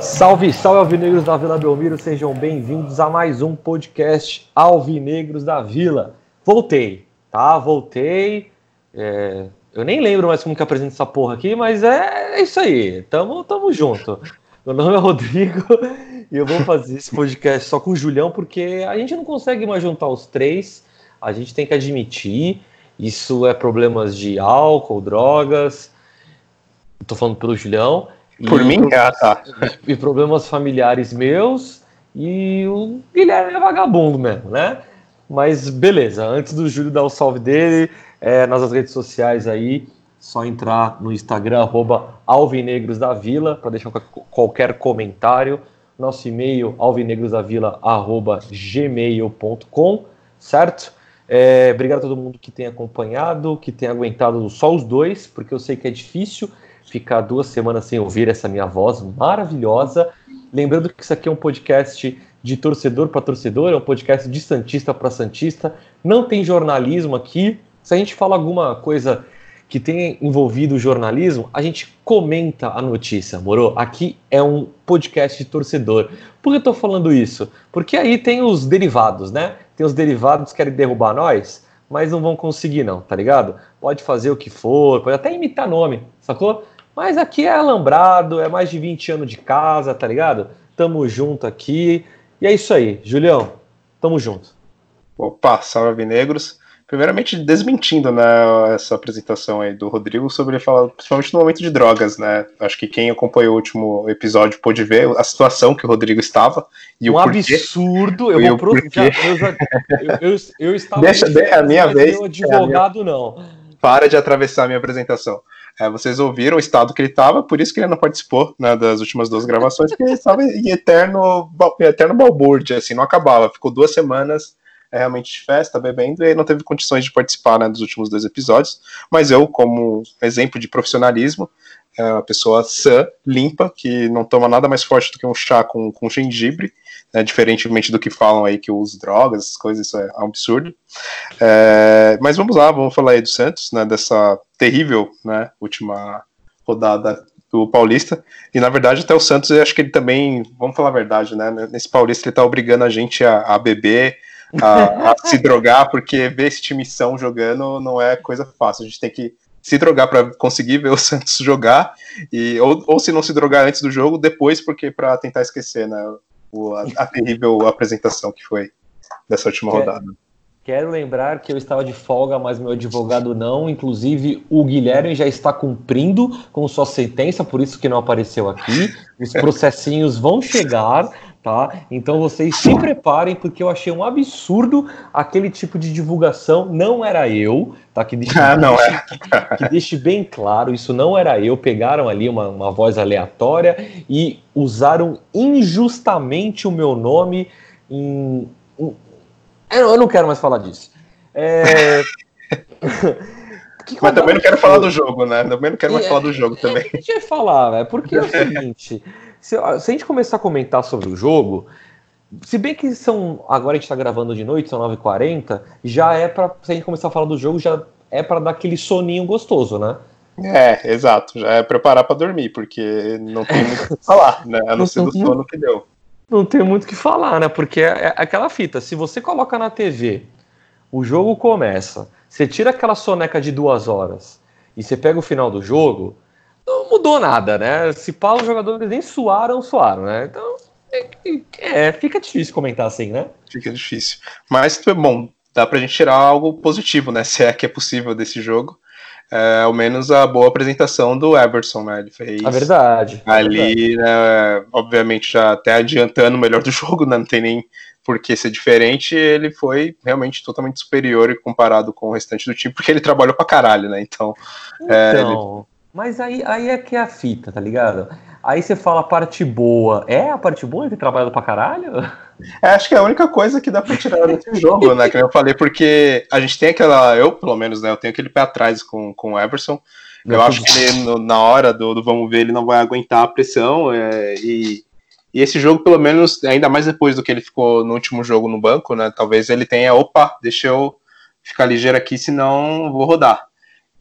Salve, salve Alvinegros da Vila Belmiro, sejam bem-vindos a mais um podcast Alvinegros da Vila. Voltei, tá? Voltei. É... Eu nem lembro mais como que apresenta essa porra aqui, mas é, é isso aí, tamo, tamo junto. Meu nome é Rodrigo e eu vou fazer esse podcast só com o Julião, porque a gente não consegue mais juntar os três, a gente tem que admitir, isso é problemas de álcool, drogas, tô falando pelo Julião, por mim? Ah, tá. E problemas familiares meus e o Guilherme é vagabundo mesmo, né? Mas beleza, antes do Júlio dar o salve dele, é, nas redes sociais aí, só entrar no Instagram, arroba Alvinegros da Vila, para deixar qualquer comentário. Nosso e-mail, alvinegrosdavila, arroba gmail.com, certo? É, obrigado a todo mundo que tem acompanhado, que tem aguentado só os dois, porque eu sei que é difícil ficar duas semanas sem ouvir essa minha voz maravilhosa. Lembrando que isso aqui é um podcast de torcedor para torcedor, é um podcast de Santista para Santista. Não tem jornalismo aqui. Se a gente fala alguma coisa que tenha envolvido o jornalismo, a gente comenta a notícia, moro? Aqui é um podcast de torcedor. Por que eu tô falando isso? Porque aí tem os derivados, né? Tem os derivados que querem derrubar nós, mas não vão conseguir não, tá ligado? Pode fazer o que for, pode até imitar nome, sacou? Mas aqui é alambrado, é mais de 20 anos de casa, tá ligado? Tamo junto aqui. E é isso aí, Julião. Tamo junto. Opa, salve negros. Primeiramente, desmentindo né, essa apresentação aí do Rodrigo sobre falar, principalmente no momento de drogas, né? Acho que quem acompanhou o último episódio pôde ver a situação que o Rodrigo estava e um o porquê. absurdo. Eu vou pro... já, eu, eu, eu, estava. Deixa, de, a minha vez. advogado, minha... não. Para de atravessar a minha apresentação. É, vocês ouviram o estado que ele estava, por isso que ele não participou né, das últimas duas gravações, porque ele estava em eterno, eterno balbúrdia, assim, não acabava. Ficou duas semanas é, realmente de festa, bebendo, e não teve condições de participar né, dos últimos dois episódios. Mas eu, como exemplo de profissionalismo, é uma pessoa sã, limpa, que não toma nada mais forte do que um chá com, com gengibre, né, diferentemente do que falam aí que eu uso drogas, essas coisas, isso é um absurdo. É, mas vamos lá, vamos falar aí do Santos, né, dessa terrível né, última rodada do Paulista. E na verdade, até o Santos, eu acho que ele também, vamos falar a verdade, né? Nesse Paulista ele tá obrigando a gente a, a beber, a, a se drogar, porque ver esse time são jogando não é coisa fácil. A gente tem que se drogar para conseguir ver o Santos jogar, e, ou, ou se não se drogar antes do jogo, depois, porque para tentar esquecer, né? o, a, a, terrível apresentação que foi dessa última rodada. Quero lembrar que eu estava de folga, mas meu advogado não. Inclusive, o Guilherme já está cumprindo com sua sentença, por isso que não apareceu aqui. Os processinhos vão chegar tá? Então vocês se preparem, porque eu achei um absurdo aquele tipo de divulgação. Não era eu, tá? Que deixe, ah, não é. que deixe bem claro, isso não era eu. Pegaram ali uma, uma voz aleatória e usaram injustamente o meu nome em. em... Eu não quero mais falar disso. É... Mas também não quero falar do jogo, né? Também não quero mais é, falar do jogo também. A gente vai falar, né? Porque é o seguinte: se, se, a gente começar a comentar sobre o jogo, se bem que são. Agora a gente tá gravando de noite, são 9h40, já é pra. Se a gente começar a falar do jogo, já é para dar aquele soninho gostoso, né? É, exato. Já é preparar para dormir, porque não tem muito o que falar, né? A não ser do sono que deu. Não tem muito o que falar, né? Porque é, é aquela fita. Se você coloca na TV, o jogo começa você tira aquela soneca de duas horas e você pega o final do jogo, não mudou nada, né? Se pá, os jogadores nem suaram, suaram, né? Então, é, é, fica difícil comentar assim, né? Fica difícil. Mas, bom, dá pra gente tirar algo positivo, né? Se é que é possível desse jogo. É, ao menos a boa apresentação do Everson, né? Ele fez. A verdade. Ali, né? Obviamente, já até adiantando o melhor do jogo, né? Não tem nem porque ser diferente, ele foi realmente totalmente superior comparado com o restante do time, porque ele trabalhou pra caralho, né? Então. então é, ele... Mas aí, aí é que é a fita, tá ligado? Aí você fala a parte boa. É a parte boa que trabalha pra caralho? É, acho que é a única coisa que dá pra tirar desse jogo, né? Que eu falei, porque a gente tem aquela. Eu, pelo menos, né? Eu tenho aquele pé atrás com, com o Everson. Eu Meu acho que ele, no, na hora do, do, vamos ver, ele não vai aguentar a pressão. É, e, e esse jogo, pelo menos, ainda mais depois do que ele ficou no último jogo no banco, né? Talvez ele tenha, opa, deixa eu ficar ligeiro aqui, senão vou rodar.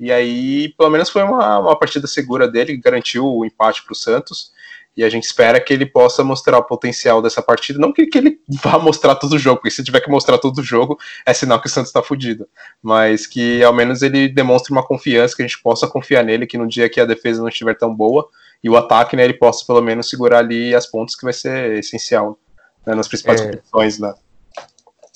E aí, pelo menos foi uma, uma partida segura dele, que garantiu o empate para o Santos. E a gente espera que ele possa mostrar o potencial dessa partida. Não que, que ele vá mostrar todo o jogo, porque se tiver que mostrar todo o jogo, é sinal que o Santos está fudido. Mas que ao menos ele demonstre uma confiança, que a gente possa confiar nele, que no dia que a defesa não estiver tão boa e o ataque, né, ele possa pelo menos segurar ali as pontas, que vai ser essencial né, nas principais é... competições, né?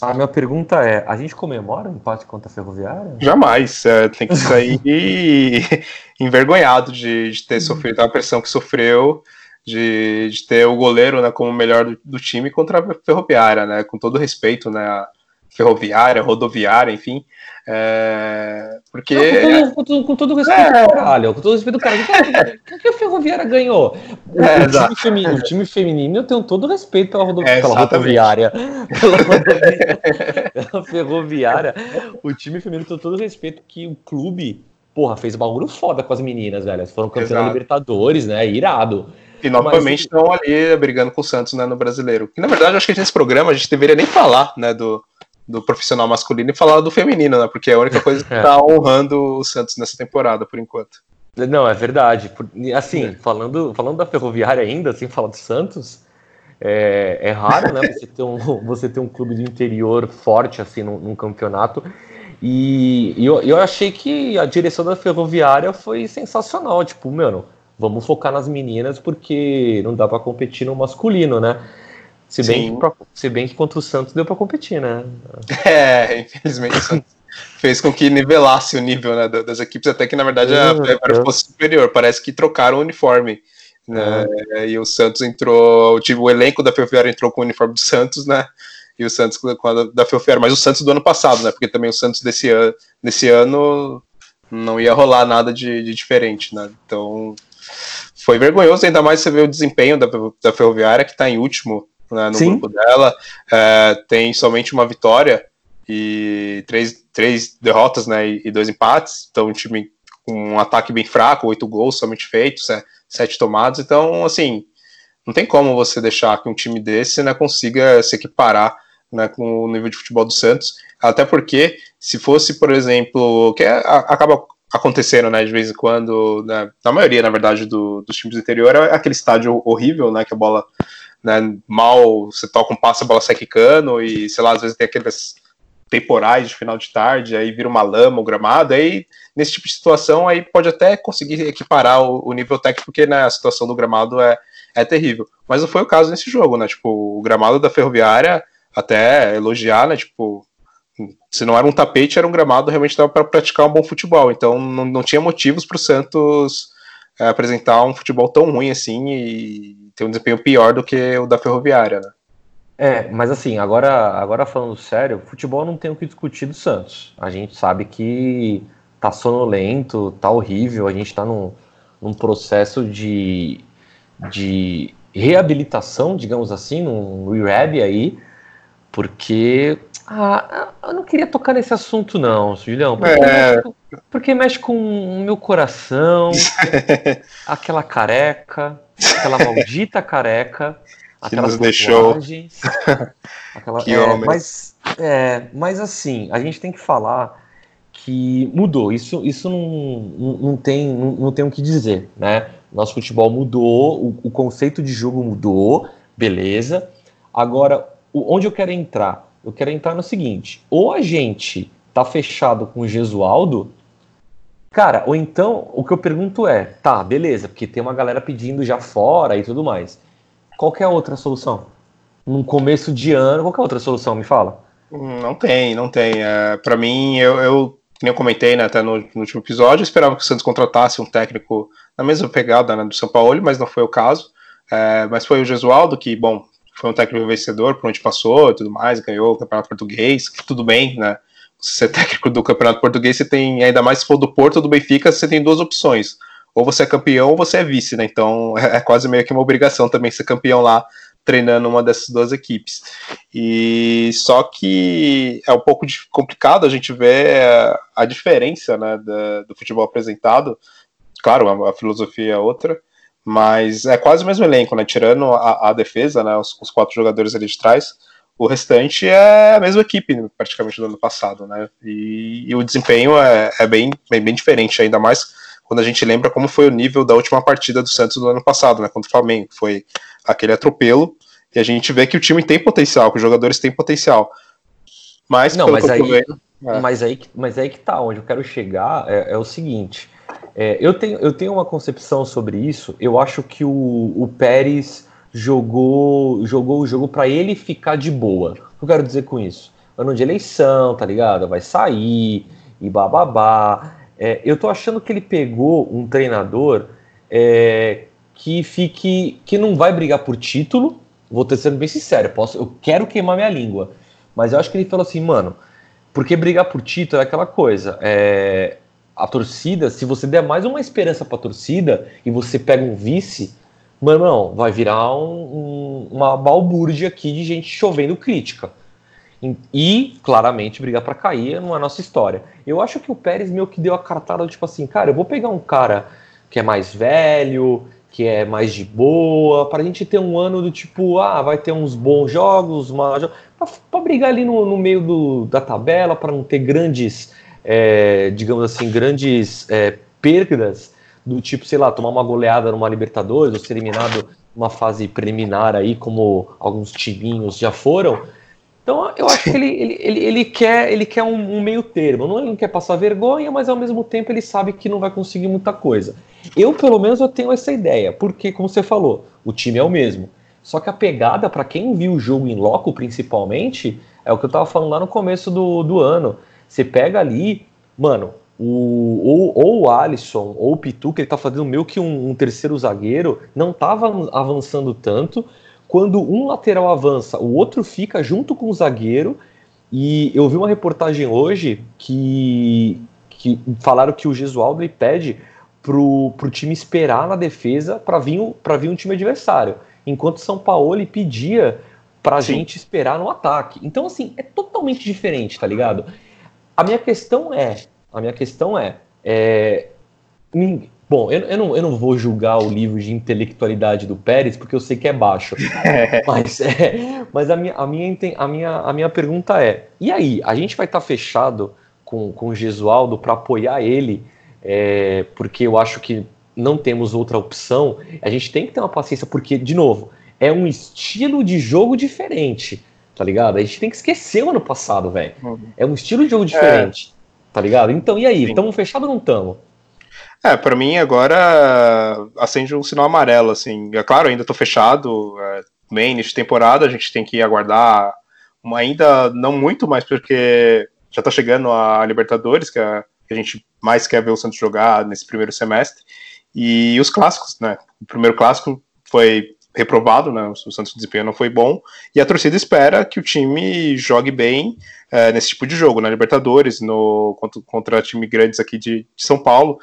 A minha pergunta é: a gente comemora o empate contra a Ferroviária? Jamais. É, tem que sair envergonhado de, de, ter sofrido a pressão que sofreu, de, de ter o goleiro né, como o melhor do, do, time contra a Ferroviária, né? Com todo respeito, né? Ferroviária, rodoviária, enfim. É, porque. Não, com, todo, com, todo, respeito é... caralho, com todo respeito do cara. O que a ferroviária ganhou? É, o, time feminino, o, time feminino, eu tenho todo respeito pela, rodo, é, pela rodoviária. Pela, rodoviária, pela ferroviária. O time feminino tem todo respeito que o clube, porra, fez um bagulho foda com as meninas, velho. Elas foram campeãs da Libertadores, né? Irado. E novamente estão ali brigando com o Santos né, no brasileiro. E na verdade, eu acho que nesse programa a gente deveria nem falar né, do, do profissional masculino e falar do feminino, né? Porque é a única coisa que está honrando o Santos nessa temporada, por enquanto. Não, é verdade. Assim, é. falando, falando da Ferroviária ainda, sem falar do Santos, é, é raro, né? Você ter, um, você ter um clube do interior forte, assim, num, num campeonato. E, e eu, eu achei que a direção da Ferroviária foi sensacional. Tipo, mano, vamos focar nas meninas porque não dá para competir no masculino, né? Se bem, que, se bem que contra o Santos deu para competir, né? É, infelizmente o Santos fez com que nivelasse o nível né, das equipes, até que na verdade a Ferroviária fosse superior. Parece que trocaram o uniforme. Né? É. E o Santos entrou, o, time, o elenco da Ferroviária entrou com o uniforme do Santos, né? E o Santos com a da Ferroviária, mas o Santos do ano passado, né? Porque também o Santos desse ano, desse ano não ia rolar nada de, de diferente, né? Então foi vergonhoso, ainda mais você ver o desempenho da, da Ferroviária, que está em último né, no Sim. grupo dela. É, tem somente uma vitória e três, três derrotas né, e, e dois empates. Então, um time com um ataque bem fraco, oito gols somente feitos, é, sete tomados. Então, assim, não tem como você deixar que um time desse né, consiga se equiparar né, com o nível de futebol do Santos. Até porque, se fosse, por exemplo, que é, acaba acontecendo, né, de vez em quando, né, na maioria, na verdade, do, dos times do interior, é aquele estádio horrível, né, que a bola né, mal você toca um passo, a bola sai quicando, e sei lá, às vezes tem aqueles temporais de final de tarde, aí vira uma lama, o gramado, aí nesse tipo de situação aí pode até conseguir equiparar o, o nível técnico, porque né, a situação do gramado é, é terrível. Mas não foi o caso nesse jogo, né? Tipo, o gramado da Ferroviária, até elogiar, né? Tipo, se não era um tapete, era um gramado realmente dava para praticar um bom futebol. Então não, não tinha motivos para o Santos é, apresentar um futebol tão ruim assim e ter um desempenho pior do que o da Ferroviária, né? É, mas assim, agora, agora falando sério, futebol não tem o que discutir do Santos. A gente sabe que tá sonolento, tá horrível, a gente tá num, num processo de, de reabilitação, digamos assim, num rehab aí, porque ah, eu não queria tocar nesse assunto não, Julião, porque, é... mexe, com, porque mexe com o meu coração, aquela careca, aquela maldita careca, que nos deixou. Aquela, que é, homem. Mas, é, mas assim, a gente tem que falar que mudou. Isso, isso não, não, tem, não, não tem o que dizer, né? Nosso futebol mudou, o, o conceito de jogo mudou, beleza. Agora, onde eu quero entrar? Eu quero entrar no seguinte: ou a gente tá fechado com o Gesualdo, cara, ou então o que eu pergunto é, tá, beleza, porque tem uma galera pedindo já fora e tudo mais. Qual é a outra solução? Num começo de ano, qual é a outra solução? Me fala. Não tem, não tem. É, para mim, eu, eu, como eu comentei né, até no, no, último episódio, eu esperava que o Santos contratasse um técnico na mesma pegada né, do São Paulo, mas não foi o caso. É, mas foi o Gesualdo que, bom, foi um técnico vencedor por onde passou e tudo mais, ganhou o Campeonato Português, tudo bem, né? Você é técnico do Campeonato Português, você tem, ainda mais se for do Porto ou do Benfica, você tem duas opções. ou você é campeão ou você é vice, né? Então é, quase meio que uma obrigação também ser campeão lá, treinando uma dessas duas equipes. E só que é um pouco complicado a gente ver a diferença né, do futebol apresentado. Claro, a, a, filosofia é outra, mas é quase o mesmo elenco, né? Tirando a, a defesa, né? Os, os, quatro jogadores ali de trás, o restante é a mesma equipe, praticamente do ano passado, né? E, e o desempenho é, é bem, bem, bem diferente, ainda mais quando a gente lembra como foi o nível da última partida do Santos do ano passado, né, contra o Flamengo, foi aquele atropelo, e a gente vê que o time tem potencial, que os jogadores têm potencial. Mas, não, mas aí, vendo, é. mas, aí, mas aí que tá, onde eu quero chegar é, é o seguinte, é, eu, tenho, eu tenho uma concepção sobre isso, eu acho que o, o Pérez jogou, jogou o jogo para ele ficar de boa. O que eu quero dizer com isso? Ano de eleição, tá ligado? Vai sair e bababá. É, eu tô achando que ele pegou um treinador é, que fique. que não vai brigar por título. Vou ter sendo bem sincero, eu, posso, eu quero queimar minha língua. Mas eu acho que ele falou assim, mano, porque brigar por título é aquela coisa. É, a torcida, se você der mais uma esperança pra torcida e você pega um vice, mano, não, vai virar um, um, uma balbúrdia aqui de gente chovendo crítica. E, claramente, brigar para cair não é nossa história. Eu acho que o Pérez meio que deu a cartada, tipo assim, cara, eu vou pegar um cara que é mais velho, que é mais de boa, para a gente ter um ano do tipo, ah, vai ter uns bons jogos, para brigar ali no, no meio do, da tabela, para não ter grandes, é, digamos assim, grandes é, perdas, do tipo, sei lá, tomar uma goleada numa Libertadores, ou ser eliminado numa fase preliminar aí, como alguns timinhos já foram. Então eu acho que ele, ele, ele, ele quer, ele quer um, um, meio termo. Não, ele não quer passar vergonha, mas ao mesmo tempo ele sabe que não vai conseguir muita coisa. Eu, pelo menos, eu tenho essa ideia, porque, como você falou, o time é o mesmo. Só que a pegada, para quem viu o jogo em loco, principalmente, é o que eu tava falando lá no começo do, do ano. Você pega ali, mano, o, ou, ou o Alisson ou o Pitu, que ele tá fazendo meio que um, um terceiro zagueiro, não tava avançando tanto quando um lateral avança, o outro fica junto com o zagueiro. E eu vi uma reportagem hoje que, que falaram que o Gesualdo pede pro, pro time esperar na defesa para vir, vir um time adversário. Enquanto São Paulo pedia pra Sim. gente esperar no ataque. Então, assim, é totalmente diferente, tá ligado? A minha questão é, a minha questão é, é Bom, eu, eu, não, eu não vou julgar o livro de intelectualidade do Pérez, porque eu sei que é baixo. mas é, mas a, minha, a, minha, a, minha, a minha pergunta é: e aí? A gente vai estar tá fechado com, com o Gesualdo para apoiar ele, é, porque eu acho que não temos outra opção. A gente tem que ter uma paciência, porque, de novo, é um estilo de jogo diferente, tá ligado? A gente tem que esquecer o ano passado, velho. Uhum. É um estilo de jogo diferente, é. Tá ligado? Então, e aí? Estamos fechados ou não estamos? É, para mim agora acende um sinal amarelo, assim. É claro, ainda tô fechado, é, main de temporada, a gente tem que aguardar uma, ainda não muito, mas porque já tá chegando a Libertadores, que, é, que a gente mais quer ver o Santos jogar nesse primeiro semestre. E os clássicos, né? O primeiro clássico foi reprovado, né? O Santos desempenho não foi bom e a torcida espera que o time jogue bem é, nesse tipo de jogo, na Libertadores, no contra, contra time grandes aqui de, de São Paulo.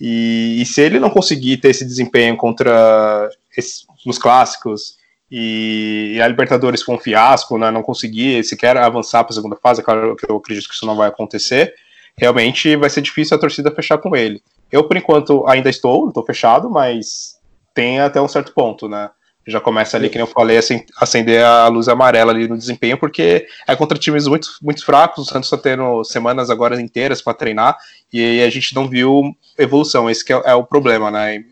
E, e, se ele não conseguir ter esse desempenho contra esse, nos clássicos e, e, a Libertadores for um fiasco, né, não conseguir sequer avançar para a segunda fase, é claro que eu acredito que isso não vai acontecer, realmente vai ser difícil a torcida fechar com ele. Eu, por enquanto, ainda estou, estou fechado, mas tem até um certo ponto, né? Já começa ali, que eu falei, acender a luz amarela ali no desempenho, porque é contra times muito, muito fracos, o Santos está tendo semanas agora inteiras para treinar, e a gente não viu evolução, esse é, é, o problema, né?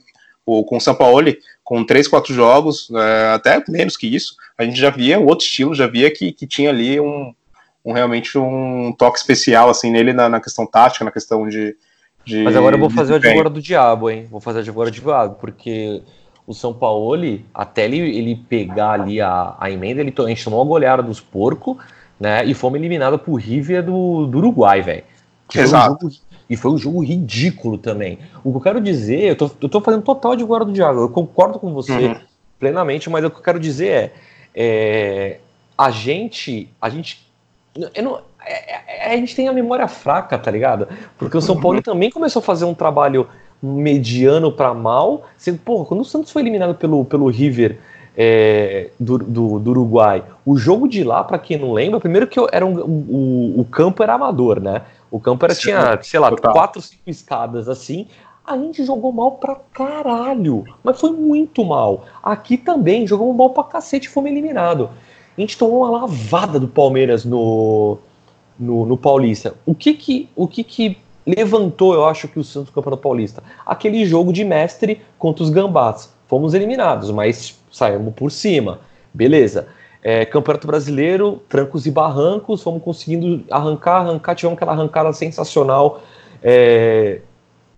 O, com o São Paulo, com três, quatro jogos, é, até menos que isso, a gente já via um outro estilo, já via que, que tinha ali um, um realmente um toque especial assim nele na, na questão tática, na questão de, de Mas agora eu vou fazer o advogado do diabo, hein? Vou fazer o advogado do diabo, porque o São Paulo, até ele, ele pegar ali a, a emenda, ele, a gente tomou a goleada dos porcos, né? E fomos eliminados por River do, do Uruguai, velho. Exato. Um jogo, e foi um jogo ridículo também. O que eu quero dizer, eu tô, eu tô fazendo total de guarda do Diabo, eu concordo com você uhum. plenamente, mas o que eu quero dizer é, é a gente, a gente, eu não, é, é, a gente tem a memória fraca, tá ligado? Porque o São Paulo também começou a fazer um trabalho mediano para mal. Sendo, porra, quando o Santos foi eliminado pelo, pelo River é, do, do, do, Uruguai, o jogo de lá, para quem não lembra, primeiro que era um, o, o campo era amador, né? O campo era, tinha, sei lá, Total. quatro, cinco escadas assim. A gente jogou mal pra caralho, mas foi muito mal. Aqui também jogamos mal pra cacete e fomos eliminados. A gente tomou uma lavada do Palmeiras no, no, no Paulista. O que que, o que que levantou, eu acho, que o Santos Campeonato Paulista? Aquele jogo de mestre contra os Gambás. Fomos eliminados, mas saímos por cima. Beleza. É, Campeonato Brasileiro, trancos e barrancos, fomos conseguindo arrancar, arrancar, tivemos aquela arrancada sensacional. É,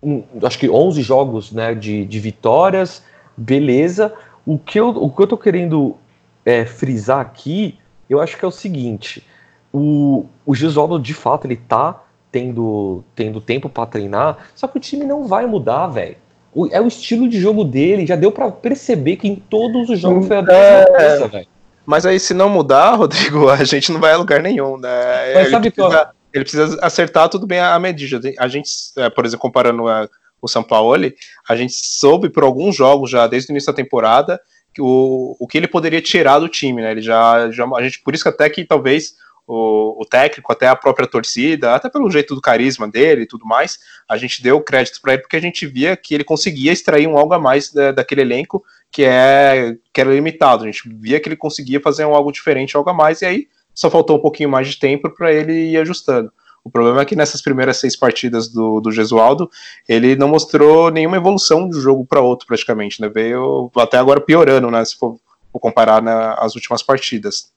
um, acho que 11 jogos né, de, de vitórias, beleza. O que eu, o que eu tô querendo é, frisar aqui, eu acho que é o seguinte: o, o Gesualdo, de fato, ele tá tendo, tendo tempo para treinar, só que o time não vai mudar, velho. É o estilo de jogo dele, já deu para perceber que em todos os jogos foi a mesma é... coisa, velho. Mas aí, se não mudar, Rodrigo, a gente não vai a lugar nenhum, né? Mas ele, sabe precisa, ele precisa acertar tudo bem a medida. A gente, é, por exemplo, comparando a, o São Paulo, a gente soube por alguns jogos já desde o início da temporada o, o que ele poderia tirar do time, né? Ele já, já a gente por isso que até que talvez o, o, técnico, até a própria torcida, até pelo jeito do carisma dele e tudo mais, a gente deu crédito para ele porque a gente via que ele conseguia extrair um algo a mais da, daquele elenco que é que era limitado. A gente via que ele conseguia fazer um algo diferente, algo a mais, e aí só faltou um pouquinho mais de tempo para ele ir ajustando. O problema é que nessas primeiras seis partidas do, do Gesualdo, ele não mostrou nenhuma evolução de um jogo para outro, praticamente, né? Veio até agora piorando, né? Se for, comparar né, as últimas partidas.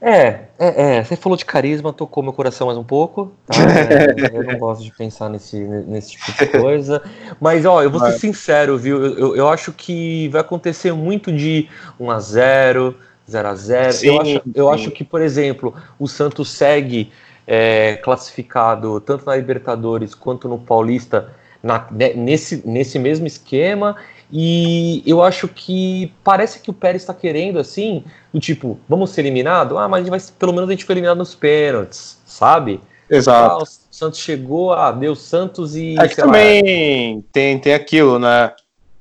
É, é, é, você falou de carisma, tocou meu coração mais um pouco. Tá? Eu não gosto de pensar nesse, nesse tipo de coisa. Mas, ó, eu vou ser sincero, viu? Eu, eu, eu acho que vai acontecer muito de 1x0, 0 a 0 sim, eu, acho, eu acho que, por exemplo, o Santos segue é, classificado tanto na Libertadores quanto no Paulista na, nesse, nesse mesmo esquema. E eu acho que parece que o Pérez está querendo assim, do tipo, vamos ser eliminado? Ah, mas a gente vai, pelo menos a gente foi eliminado nos pênaltis, sabe? Exato. Ah, o Santos chegou, ah, deu Santos e. É que também lá, tem, tem aquilo, né?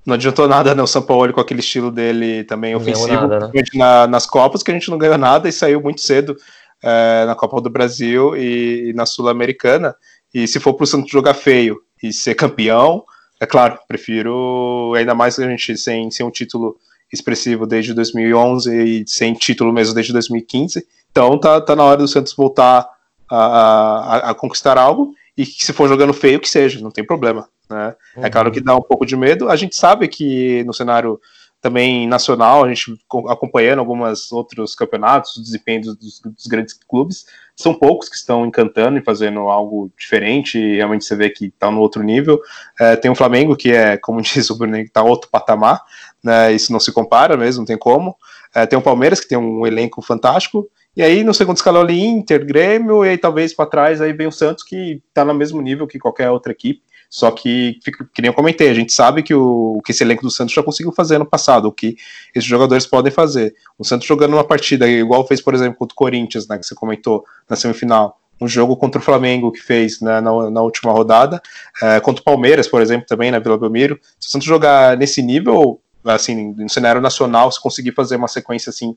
não adiantou nada né, o São Paulo com aquele estilo dele também ofensivo nada, né? na, nas Copas, que a gente não ganhou nada e saiu muito cedo é, na Copa do Brasil e, e na Sul-Americana. E se for para o Santos jogar feio e ser campeão, é claro, prefiro ainda mais a gente sem, sem um título expressivo desde 2011 e sem título mesmo desde 2015. Então tá, tá na hora do Santos voltar a, a, a conquistar algo e que se for jogando feio que seja, não tem problema. Né? Uhum. É claro que dá um pouco de medo. A gente sabe que no cenário também nacional, a gente acompanhando alguns outros campeonatos, o desempenho dos, dos, grandes clubes, são poucos que estão encantando e fazendo algo diferente, e realmente você vê que está no outro nível. É, tem o Flamengo, que é, como diz o Bruno, que está outro patamar, né, isso não se compara mesmo, não tem como. É, tem o Palmeiras, que tem um elenco fantástico, e aí no segundo escalão ali, Inter, Grêmio, e aí talvez para trás aí vem o Santos, que está no mesmo nível que qualquer outra equipe. Só que, que nem eu comentei, a gente sabe que o, que esse elenco do Santos já conseguiu fazer no passado, o que esses jogadores podem fazer. O Santos jogando uma partida igual fez, por exemplo, contra o Corinthians, né, que você comentou na semifinal, um jogo contra o Flamengo que fez né, na, na, última rodada, é, contra o Palmeiras, por exemplo, também na Vila Belmiro. Se o Santos jogar nesse nível, assim, no cenário nacional, se conseguir fazer uma sequência assim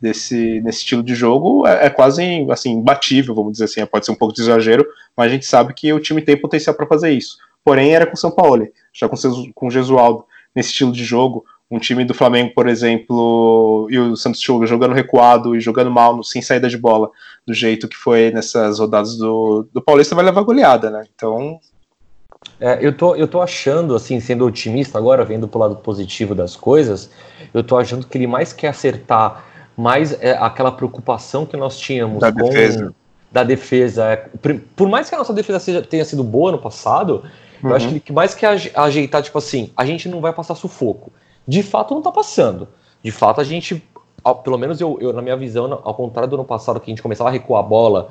desse nesse estilo de jogo é, é, quase assim imbatível, vamos dizer assim, pode ser um pouco de exagero, mas a gente sabe que o time tem potencial para fazer isso porém era com o São Paulo, já com, com o Gesualdo, nesse estilo de jogo. Um time do Flamengo, por exemplo, e o Santos jogando recuado e jogando mal, sem saída de bola, do jeito que foi nessas rodadas do, do Paulista, vai levar goleada, né? Então. É, eu, tô, eu tô achando, assim, sendo otimista agora, vendo pro lado positivo das coisas, eu tô achando que ele mais quer acertar mais é, aquela preocupação que nós tínhamos da com. Defesa. Da defesa. É, por mais que a nossa defesa seja, tenha sido boa no passado, Uhum. Eu acho que mais que ajeitar, tipo assim, a gente não vai passar sufoco. De fato, não tá passando. De fato, a gente, pelo menos eu, eu na minha visão, ao contrário do ano passado, que a gente começava a recuar a bola,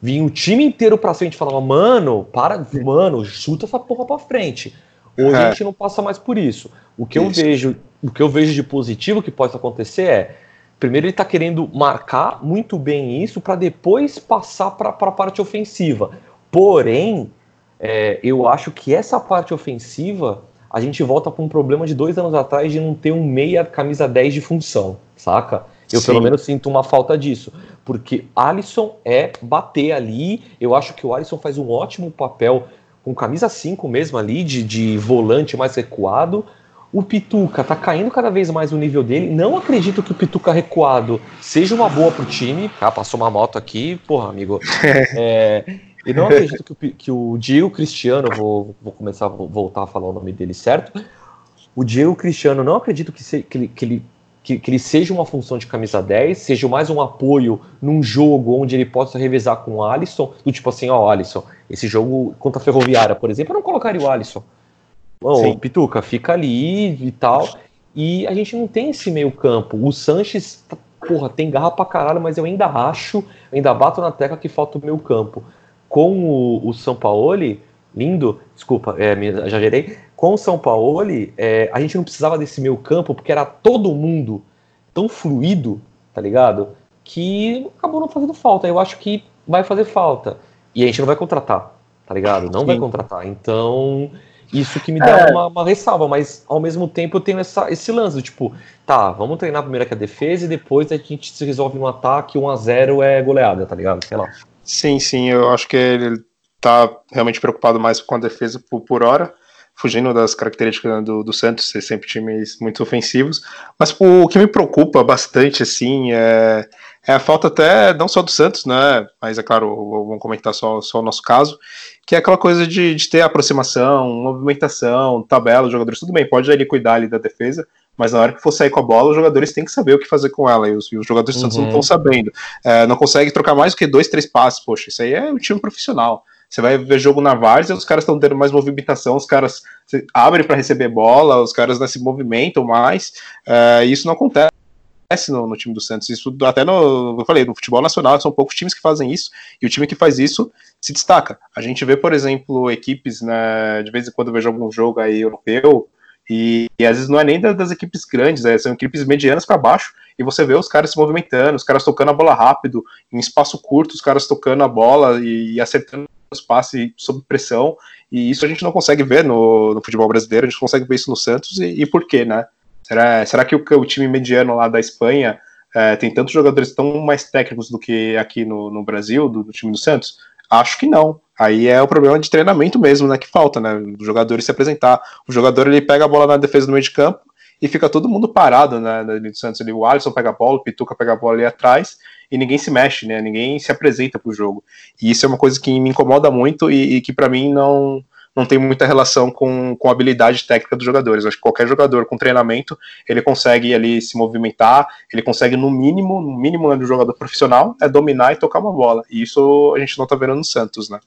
vinha o time inteiro pra frente e falava, mano, para, mano, chuta essa porra pra frente. Hoje é. a gente não passa mais por isso. O que isso. eu vejo, o que eu vejo de positivo que pode acontecer é, primeiro ele tá querendo marcar muito bem isso para depois passar para a parte ofensiva. Porém, é, eu acho que essa parte ofensiva a gente volta para um problema de dois anos atrás de não ter um meia camisa 10 de função, saca? Eu Sim. pelo menos sinto uma falta disso. Porque Alisson é bater ali. Eu acho que o Alisson faz um ótimo papel com camisa 5 mesmo ali, de, de volante mais recuado. O Pituca tá caindo cada vez mais o nível dele. Não acredito que o Pituca recuado seja uma boa pro time. Ah, passou uma moto aqui, porra, amigo. É, e não acredito que o, que o Diego Cristiano, vou, vou começar a voltar a falar o nome dele certo. O Diego Cristiano, não acredito que, se, que, ele, que ele que, que, ele seja uma função de camisa 10, seja mais um apoio num jogo onde ele possa revezar com o Alisson, do tipo assim, ó, Alisson, esse jogo contra a Ferroviária, por exemplo, eu não colocaria o Alisson. Ô, Pituca, fica ali e tal. E a gente não tem esse meio campo. O Sanches, porra, tem garra pra caralho, mas eu ainda acho, ainda bato na tecla que falta o meio campo. Com o, o Sampaoli, lindo, desculpa, é, já gerei, com o São Paulo, é, a gente não precisava desse meio campo, porque era todo mundo tão fluido, tá ligado? Que acabou não fazendo falta. Eu acho que vai fazer falta. E a gente não vai contratar, tá ligado? Não Sim. vai contratar. Então, isso que me dá é. uma, uma, ressalva, mas ao mesmo tempo eu tenho essa, esse lance, do, tipo, tá, vamos treinar primeiro que a defesa e depois a gente se resolve no ataque, 1 a 0 é goleada, tá ligado? Sei lá. Sim, sim, eu acho que ele tá realmente preocupado mais com a defesa por, por hora fugindo das características do, do Santos, ser sempre times muito ofensivos. Mas o que me preocupa bastante, assim, é, é a falta até, não só do Santos, né, mas é claro, vamos comentar só, só o nosso caso, que é aquela coisa de, de ter aproximação, movimentação, tabela, jogadores, tudo bem, pode ali cuidar ali da defesa, mas na hora que for sair com a bola, os jogadores têm que saber o que fazer com ela, e os, e os jogadores do Santos não estão uhum. sabendo. É, não consegue trocar mais do que dois, três passes, poxa, isso aí é um time profissional. Você vai ver jogo na várzea, os caras estão tendo mais movimentação, os caras abrem para receber bola, os caras né, se movimentam mais. Uh, isso não acontece no, no, time do Santos. Isso até no, eu falei, no futebol nacional são poucos times que fazem isso, e o time que faz isso se destaca. A gente vê, por exemplo, equipes, né, de vez em quando eu vejo algum jogo aí europeu, e, e, às vezes não é nem das, equipes grandes, é, são equipes medianas para baixo, e você vê os caras se movimentando, os caras tocando a bola rápido, em espaço curto, os caras tocando a bola e, e acertando passe sob pressão, e isso a gente não consegue ver no, no futebol brasileiro, a gente consegue ver isso no Santos, e, e por quê, né? Será, será que o, o time mediano lá da Espanha é, tem tantos jogadores tão mais técnicos do que aqui no, no Brasil, do, do, time do Santos? Acho que não. Aí é o problema de treinamento mesmo, né? Que falta, né? Os jogadores se apresentar. O jogador ele pega a bola na defesa do meio de campo e fica todo mundo parado, né? No Santos ali, o Alisson pega a bola, o Pituca pega a bola ali atrás e ninguém se mexe, né? Ninguém se apresenta para o jogo. E isso é uma coisa que me incomoda muito e, e que para mim não não tem muita relação com, com a habilidade técnica dos jogadores. acho que qualquer jogador com treinamento, ele consegue ali se movimentar, ele consegue no mínimo, no mínimo né, do jogador profissional, é dominar e tocar uma bola. E isso a gente não tá vendo no Santos, né?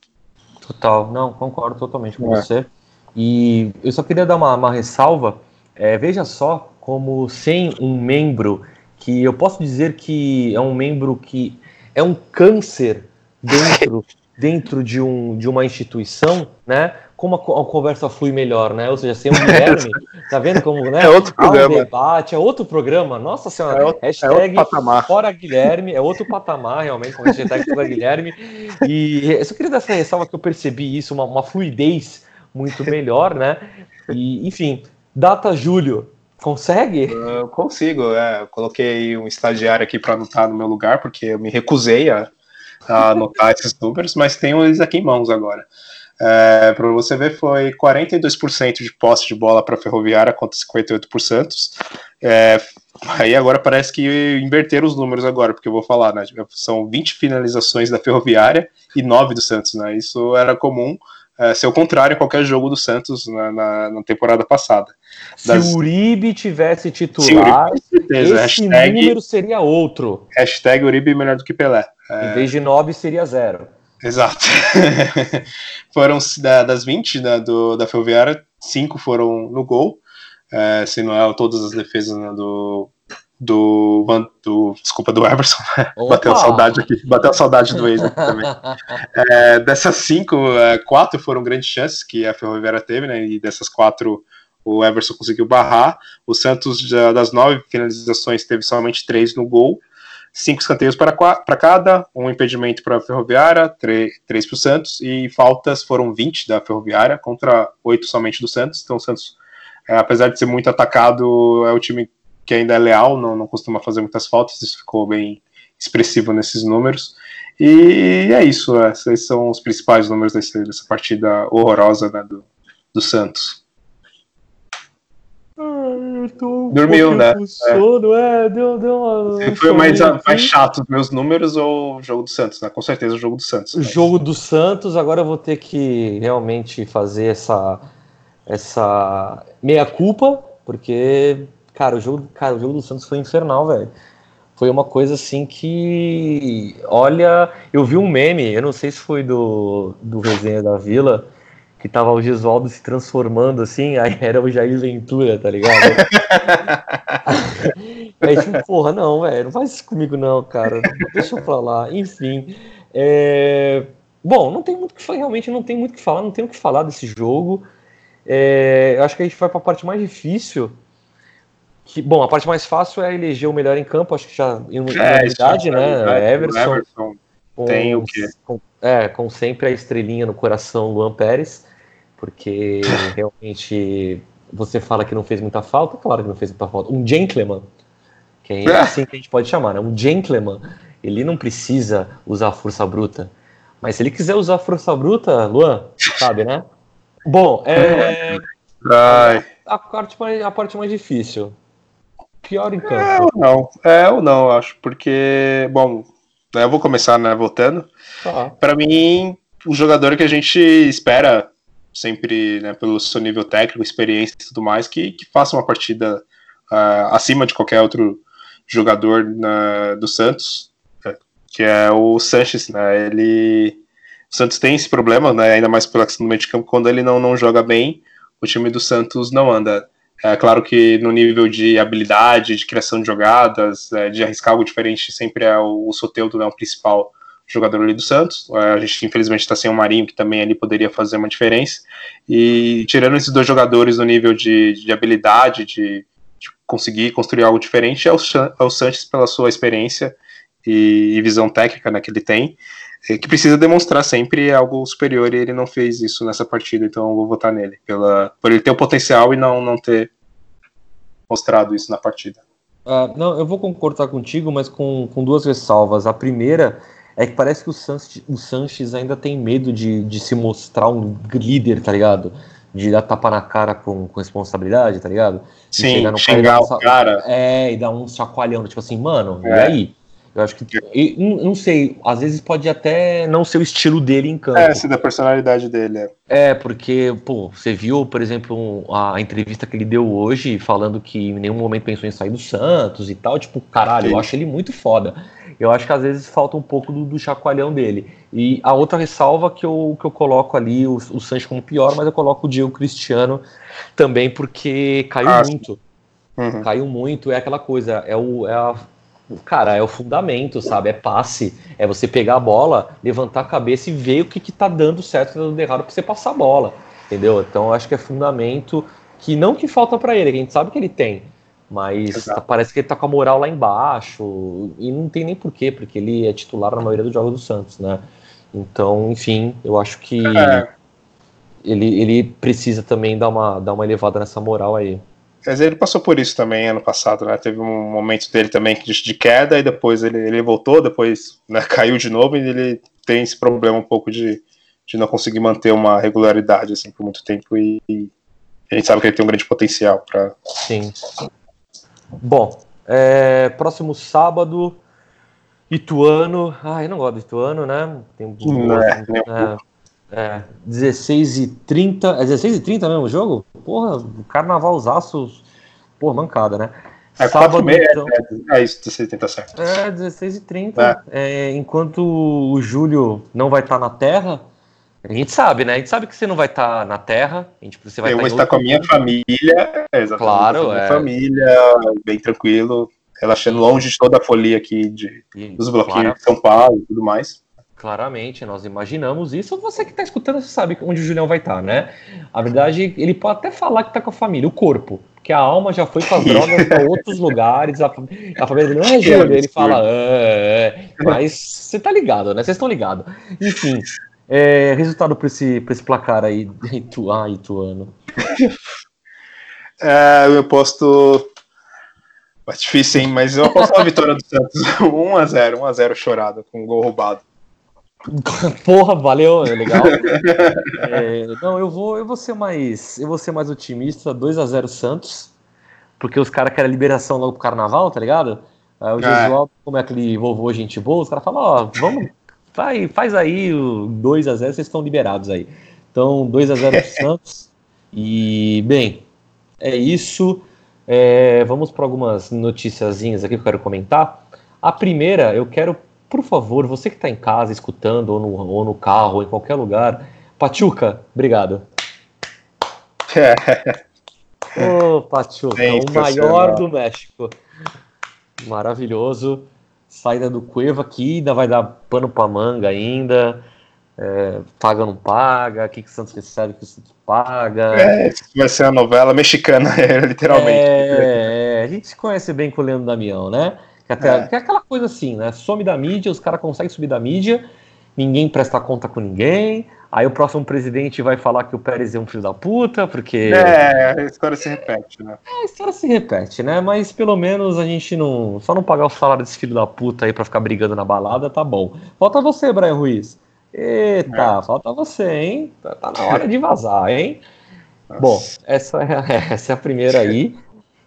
Total, não, concordo totalmente com é. você. E eu só queria dar uma, uma ressalva. É, veja só como sem um membro que eu posso dizer que é um membro que é um câncer dentro, dentro de, um, de uma instituição, né? Como a, a conversa flui melhor, né? Ou seja, sem o Guilherme, tá vendo como, né? É outro programa. Um debate, é outro programa. Nossa senhora, é outro, hashtag é fora Guilherme, é outro patamar, realmente, com hashtag fora Guilherme. E eu só queria dar essa ressalva que eu percebi isso, uma, uma fluidez muito melhor, né? E, enfim, data julho, Consegue? Eu consigo, é. Eu coloquei um estagiário aqui para anotar no meu lugar, porque eu me recusei a, a anotar esses números, mas tenho eles aqui em mãos agora. É, para você ver, foi 42% de posse de bola para a Ferroviária contra 58%. É, aí agora parece que inverteram os números agora, porque eu vou falar, né? São 20 finalizações da Ferroviária e 9 do Santos, né? Isso era comum é, ser o contrário em qualquer jogo do Santos na, na, na temporada passada. Das... Se o Uribe tivesse titular, Uribe, esse hashtag, número seria outro. Hashtag Uribe melhor do que Pelé. Em vez de 9, seria zero. Exato. foram das 20 da, do, da Ferroviária, 5 foram no gol, é, se não é todas as defesas né, do, do, do, desculpa, do Everson, né? bateu a saudade aqui, bateu saudade do ex também. É, dessas cinco, é, quatro foram grandes chances que a Ferroviária teve, né? E dessas quatro o Everson conseguiu barrar. O Santos, das nove finalizações, teve somente três no gol. Cinco escanteios para, para cada, um impedimento para a Ferroviária, três, para o Santos, e faltas foram 20 da Ferroviária contra oito somente do Santos. Então o Santos, é, apesar de ser muito atacado, é o time que ainda é leal, não, não costuma fazer muitas faltas, isso ficou bem expressivo nesses números. E é isso, é, esses são os principais números desse, dessa partida horrorosa né, do, do Santos. Ai, um Dormiu, né? Sono, é. é, deu, deu uma, um foi mais, mais chato os meus números ou o jogo do Santos, né? Com certeza o jogo do Santos. O mas... jogo do Santos, agora eu vou ter que realmente fazer essa, essa meia-culpa, porque, cara o, jogo, cara, o jogo do Santos foi infernal, velho. Foi uma coisa assim que. Olha, eu vi um meme, eu não sei se foi do, do Resenha da Vila que tava o Gesualdo se transformando assim, aí era o Jair Ventura, tá ligado? aí tipo, porra, não, velho, não faz isso comigo não, cara, deixa eu falar, enfim. É... Bom, não tem muito que realmente não tem muito que falar, não tem o que falar desse jogo. É... Eu acho que a gente vai para a parte mais difícil. Que, bom, a parte mais fácil é eleger o melhor em campo, acho que já em unidade, é, né? Everson. Everson. Com, tem o quê? Com, é, com sempre a estrelinha no coração, Luan Pérez porque realmente você fala que não fez muita falta, claro que não fez muita falta. Um gentleman, que é assim que a gente pode chamar, né? Um gentleman, ele não precisa usar força bruta. Mas se ele quiser usar força bruta, Luan, sabe, né? Bom, é. Ai. A, parte mais, a parte mais difícil. Pior em campo. É ou não, é ou não, acho, porque, bom, né, eu vou começar, né, voltando. Ah. Para mim, o jogador que a gente espera sempre né, pelo seu nível técnico, experiência e tudo mais, que, que faça uma partida uh, acima de qualquer outro jogador na, do Santos, né, que é o Sanches, né? Ele, o Santos tem esse problema, né? Ainda mais pela questão do meio de campo, quando ele não, não joga bem, o time do Santos não anda. É claro que no nível de habilidade, de criação de jogadas, é, de arriscar algo diferente, sempre é o, o Soteudo, né, o principal jogador ali do Santos. É, a gente infelizmente está sem o Marinho, que também ali poderia fazer uma diferença. E tirando esses dois jogadores no nível de, de habilidade, de, de, conseguir construir algo diferente, é o, é o Sanches pela sua experiência e, e visão técnica né, que ele tem, que precisa demonstrar sempre algo superior e ele não fez isso nessa partida, então eu vou votar nele, pela, por ele ter o potencial e não, não ter mostrado isso na partida. Uh, não, eu vou concordar contigo, mas com, com duas ressalvas. A primeira é que parece que o Sanches, o Sanches ainda tem medo de, de se mostrar um líder, tá ligado? De dar tapa na cara com, com responsabilidade, tá ligado? De Sim, xingar o cara. É, e dar um chacoalhão, tipo assim, mano, é. e aí? Eu acho que. Eu, não sei, às vezes pode até não ser o estilo dele em campo. É, se da personalidade dele. É, é porque, pô, você viu, por exemplo, a entrevista que ele deu hoje, falando que em nenhum momento pensou em sair do Santos e tal. Tipo, caralho, Sim. eu acho ele muito foda. Eu acho que às vezes falta um pouco do, do chacoalhão dele. E a outra ressalva que eu, que eu coloco ali, o, o Sanches como pior, mas eu coloco o Diego Cristiano também, porque caiu ah, muito. Uhum. Caiu muito, é aquela coisa, é, o, é a cara, é o fundamento, sabe? É passe, é você pegar a bola, levantar a cabeça e ver o que, que tá dando certo e tá dando errado pra você passar a bola, entendeu? Então eu acho que é fundamento que não que falta para ele, que a gente sabe que ele tem, mas tá, parece que ele tá com a moral lá embaixo, e não tem nem porquê, porque ele é titular na maioria dos jogos do Santos, né? Então, enfim, eu acho que é. ele, ele precisa também dar uma, dar uma elevada nessa moral aí. Mas ele passou por isso também ano passado, né? Teve um momento dele também de, queda e depois ele, ele voltou, depois né, caiu de novo e ele tem esse problema um pouco de, de não conseguir manter uma regularidade assim por muito tempo e, e a gente sabe que ele tem um grande potencial para. Bom, é, próximo sábado, Ituano. Ah, eu não gosto do Ituano, né? Tem um. Não é, é, é, 16 e 30. É 16 e 30 mesmo o jogo? Porra, carnavalzaço. Porra, mancada, né? É Sábado, meia, então, é, é isso, 16 e 30 certo. É, 16 e 30. É. Enquanto o Júlio não vai estar na Terra, a gente sabe, né? A gente sabe que você não vai estar na Terra. A gente, você vai eu vou estar com a minha família, é, exatamente. Claro, com a minha é. família, bem tranquilo, relaxando longe de toda a folia aqui de, dos bloqueios claro. de São Paulo e tudo mais. Claramente, nós imaginamos isso. Você que está escutando, você sabe onde o Julião vai estar, né? A verdade, ele pode até falar que está com a família, o corpo. que a alma já foi com as drogas para outros lugares. A, a família dele não é Júlio, ele fala, é, é, mas você tá ligado, né? Vocês estão ligados. Enfim, é, resultado para esse, esse placar aí, Itu, ah, Ituano. É, eu posto. É difícil, hein? Mas eu aposto na vitória do Santos. 1x0, 1x0 chorado, com um gol roubado. Porra, valeu, é legal. é, não, eu vou, eu vou ser mais, eu vou ser mais otimista, 2 a 0 Santos, porque os caras querem liberação logo pro carnaval, tá ligado? Aí o é. como é aquele vovô gente boa, os caras falam, ó, vamos, faz, faz aí o 2 a 0 vocês estão liberados aí. Então, 2 a 0 pro Santos. E, bem, é isso. É, vamos para algumas noticiazinhas aqui que eu quero comentar. A primeira, eu quero por favor, você que está em casa escutando, ou no, ou no carro, ou em qualquer lugar, Pachuca, obrigado. Ô, oh, Pachuca, o maior do México. Maravilhoso. Saída do Cueva aqui, ainda vai dar pano pra manga ainda. É, paga ou não paga, o que, que o Santos recebe, o que o Santos paga. É, vai ser a novela mexicana, literalmente. É, a gente se conhece bem com o Leandro Damião, né? Que, até, é. que é aquela coisa assim, né? Some da mídia, os caras conseguem subir da mídia, ninguém presta conta com ninguém. Aí o próximo presidente vai falar que o Pérez é um filho da puta, porque. É, a história se repete, né? É, a história se repete, né? Mas pelo menos a gente não. Só não pagar o salário desse filho da puta aí pra ficar brigando na balada, tá bom. Falta você, Brian Ruiz. Eita, é. falta você, hein? Tá, tá na hora de vazar, hein? Nossa. Bom, essa é, essa é a primeira aí.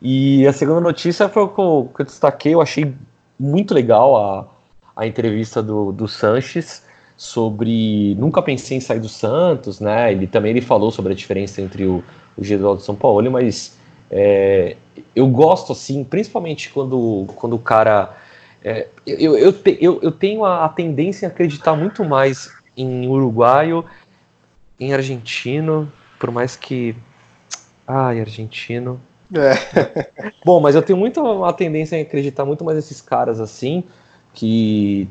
E a segunda notícia foi o que eu, que eu destaquei, eu achei muito legal a, a entrevista do, do Sanches sobre nunca pensei em sair do Santos, né? Ele também ele falou sobre a diferença entre o, o Gesualdo e São Paulo, mas é, eu gosto assim, principalmente quando, quando o cara é, eu, eu, eu, eu tenho a, a tendência a acreditar muito mais em uruguaio, em argentino, por mais que ai argentino é. Bom, mas eu tenho muito a tendência a acreditar muito mais nesses caras assim, que